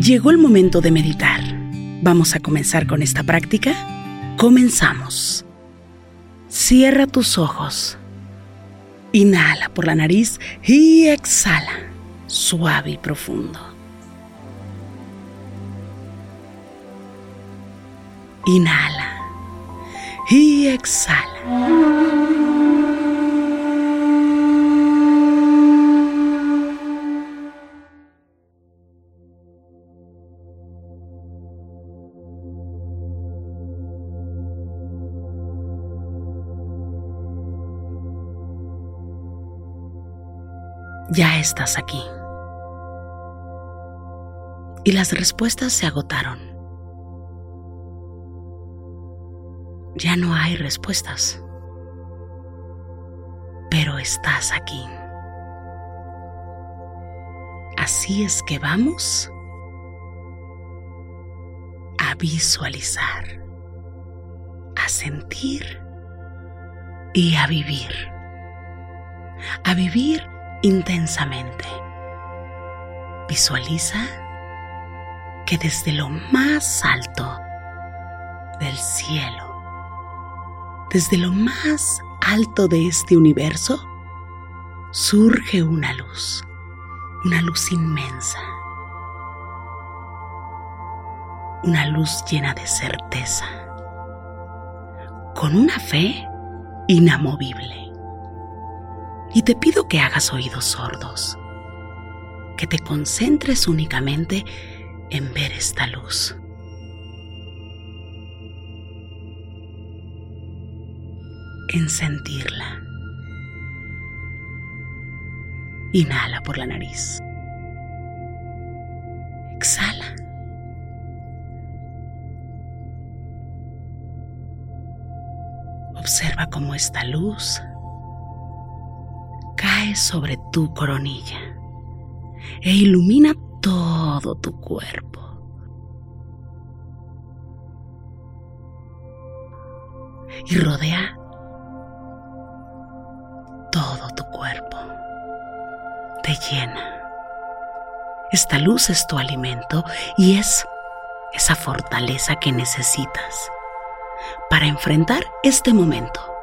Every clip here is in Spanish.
Llegó el momento de meditar. ¿Vamos a comenzar con esta práctica? Comenzamos. Cierra tus ojos. Inhala por la nariz y exhala, suave y profundo. Inhala y exhala. Ya estás aquí. Y las respuestas se agotaron. Ya no hay respuestas. Pero estás aquí. Así es que vamos a visualizar, a sentir y a vivir. A vivir intensamente. Visualiza que desde lo más alto del cielo, desde lo más alto de este universo, surge una luz, una luz inmensa, una luz llena de certeza, con una fe inamovible y te pido que hagas oídos sordos, que te concentres únicamente en ver esta luz. En sentirla. Inhala por la nariz. Exhala. Observa cómo esta luz sobre tu coronilla e ilumina todo tu cuerpo. Y rodea todo tu cuerpo. Te llena. Esta luz es tu alimento y es esa fortaleza que necesitas para enfrentar este momento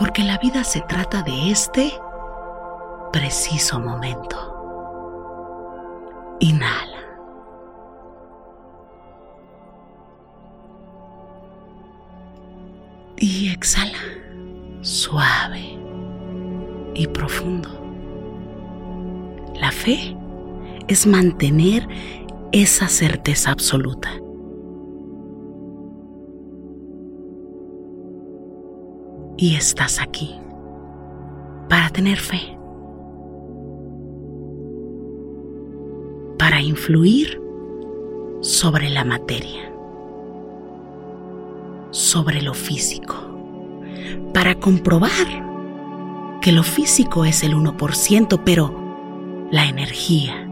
porque la vida se trata de este preciso momento. Inhala. Y exhala, suave y profundo. La fe es mantener esa certeza absoluta y estás aquí para tener fe, influir sobre la materia, sobre lo físico, para comprobar que lo físico es el 1%, pero la energía,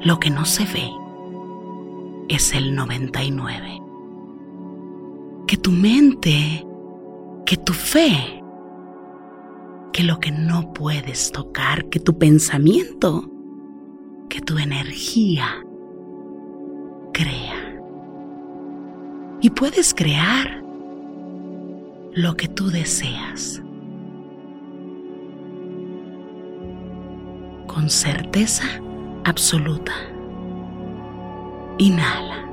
lo que no se ve, es el 99%. Que tu mente que tu fe, que lo que no puedes tocar, que tu pensamiento, que tu energía crea. Y puedes crear lo que tú deseas. Con certeza absoluta. Inhala.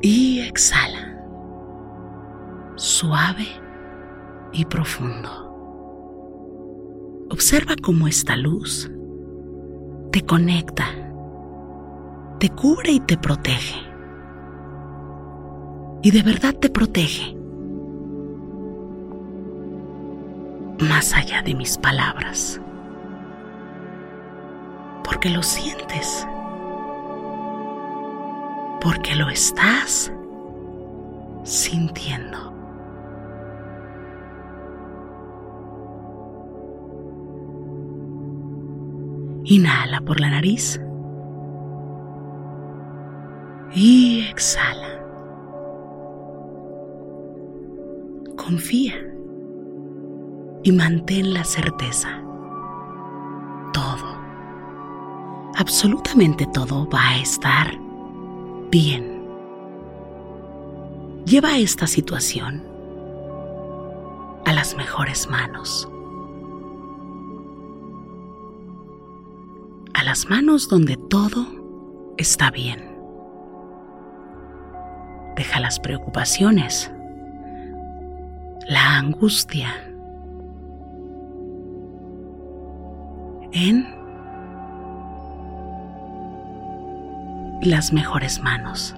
Y exhala suave y profundo. Observa cómo esta luz te conecta, te cubre y te protege. y de verdad te protege. Más allá de mis palabras. Porque lo sientes. Porque lo estás sintiendo. Inhala por la nariz. Y exhala. Confía y mantén la certeza. Todo, absolutamente todo va a estar bien. Lleva esta situación a las mejores manos. Las manos donde todo está bien. Deja las preocupaciones, la angustia en las mejores manos.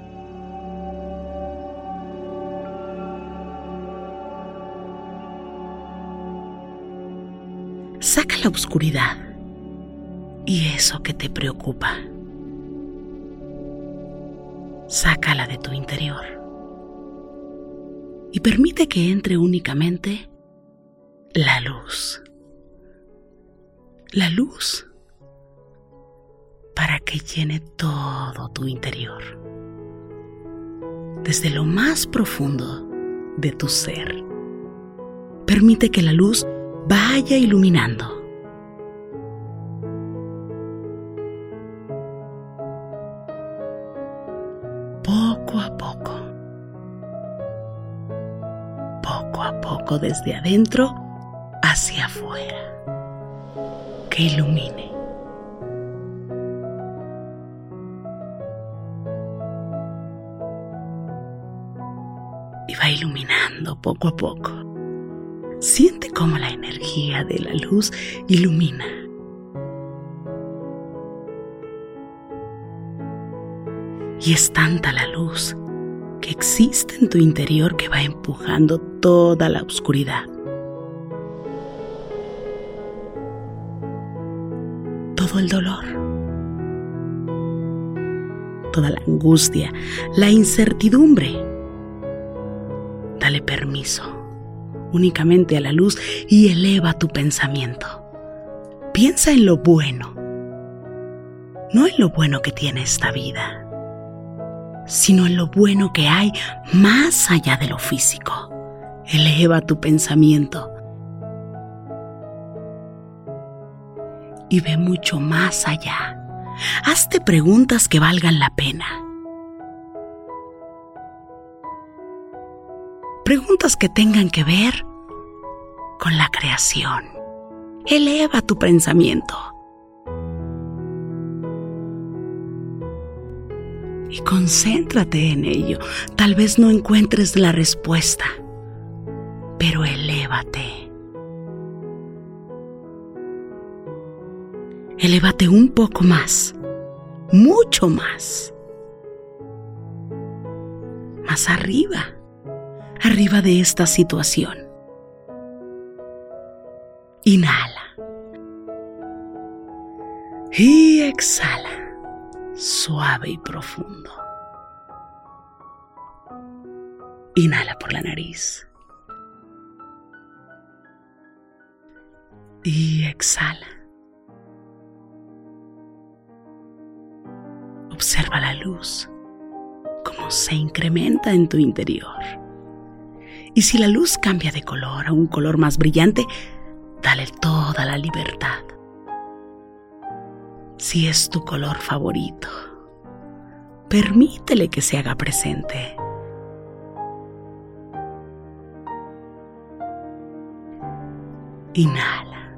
Saca la oscuridad eso que te preocupa. Sácala de tu interior y permite que entre únicamente la luz. La luz para que llene todo tu interior, desde lo más profundo de tu ser. Permite que la luz vaya iluminando. Poco a poco. Poco a poco desde adentro hacia afuera. Que ilumine. Y va iluminando poco a poco Siente cómo la energía de la luz ilumina. Y es tanta la luz que existe en tu interior que va empujando toda la oscuridad. Todo el dolor, toda la angustia, la incertidumbre. Dale permiso únicamente a la luz y eleva tu pensamiento. Piensa en lo bueno, no en lo bueno que tiene esta vida, sino en lo bueno que hay más allá de lo físico. Eleva tu pensamiento y ve mucho más allá. Hazte preguntas que valgan la pena. preguntas que tengan que ver con la creación. Eleva tu pensamiento. Y concéntrate en ello. Tal vez no encuentres la respuesta, pero elévate. Elévate un poco más, mucho más. Más arriba arriba de esta situación. Inhala. Y exhala, suave y profundo. Inhala por la nariz. Y exhala. Observa la luz, cómo se incrementa en tu interior. Y si la luz cambia de color a un color más brillante, dale toda la libertad. Si es tu color favorito, permítele que se haga presente. Inhala.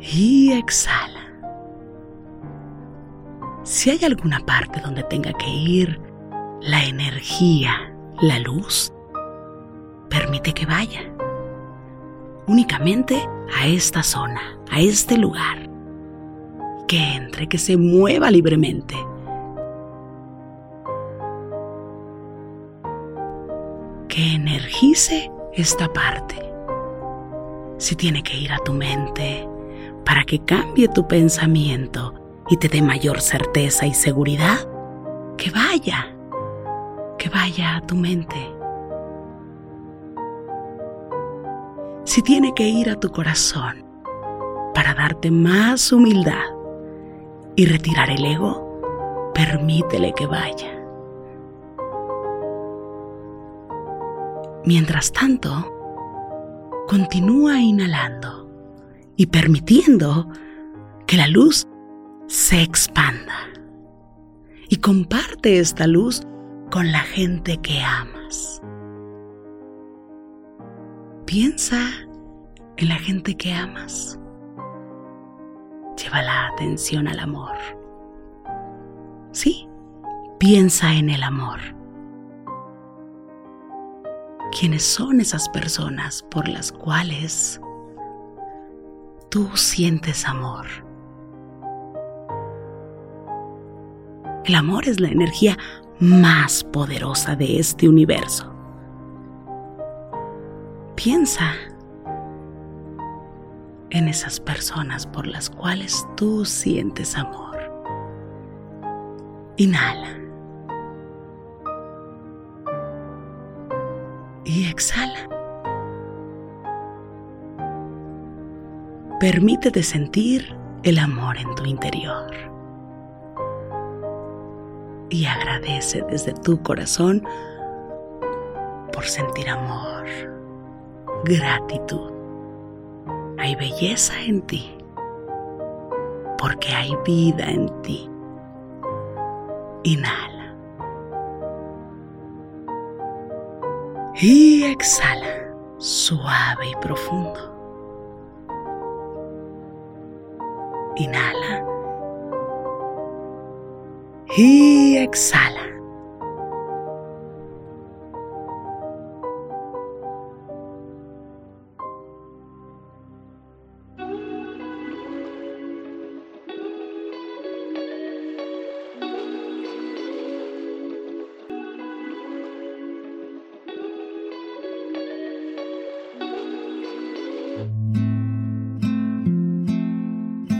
Y exhala. Si hay alguna parte donde tenga que ir, la energía, la luz, permite que vaya únicamente a esta zona, a este lugar. Que entre, que se mueva libremente. Que energice esta parte. Si tiene que ir a tu mente para que cambie tu pensamiento y te dé mayor certeza y seguridad, que vaya, que vaya a tu mente. Si tiene que ir a tu corazón para darte más humildad y retirar el ego, permítele que vaya. Mientras tanto, continúa inhalando y permitiendo que la luz se expanda. Y comparte esta luz con la gente que amas. Piensa en la gente que amas. Lleva la atención al amor. Sí, piensa en el amor. ¿Quiénes son esas personas por las cuales tú sientes amor? El amor es la energía más poderosa de este universo. Piensa en esas personas por las cuales tú sientes amor. Inhala. Y exhala. Permítete sentir el amor en tu interior y agradece desde tu corazón por sentir amor, gratitud. Hay belleza en ti, porque hay vida en ti. Inhala. Y exhala, suave y profundo. Inhala y exhala.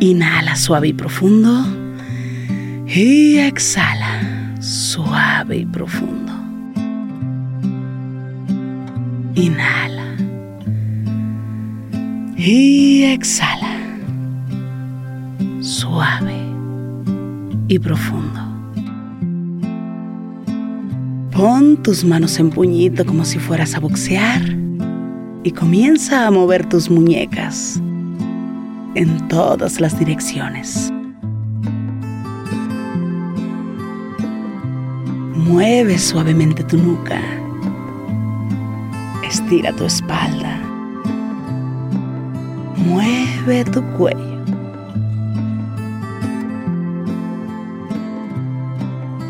Inhala suave y profundo. Y exhala suave y profundo. Inhala. Y exhala. Suave y profundo. Pon tus manos en puñito como si fueras a boxear y comienza a mover tus muñecas en todas las direcciones. Mueve suavemente tu nuca. Estira tu espalda. Mueve tu cuello.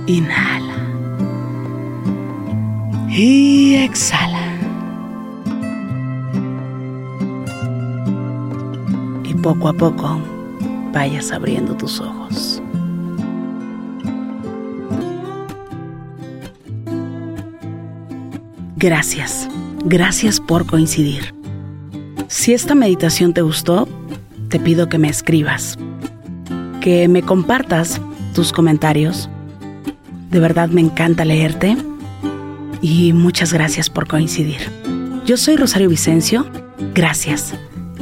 Inhala. Y exhala. Poco a poco vayas abriendo tus ojos. Gracias, gracias por coincidir. Si esta meditación te gustó, te pido que me escribas, que me compartas tus comentarios. De verdad me encanta leerte y muchas gracias por coincidir. Yo soy Rosario Vicencio, gracias,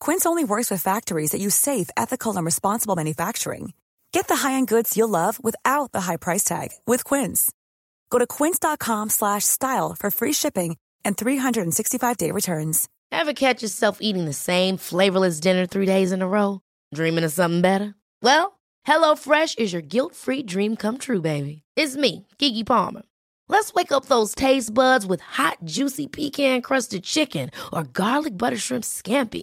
Quince only works with factories that use safe, ethical, and responsible manufacturing. Get the high-end goods you'll love without the high price tag with Quince. Go to quince.com/style for free shipping and 365-day returns. Ever catch yourself eating the same flavorless dinner three days in a row? Dreaming of something better? Well, HelloFresh is your guilt-free dream come true, baby. It's me, Gigi Palmer. Let's wake up those taste buds with hot, juicy pecan crusted chicken or garlic butter shrimp scampi.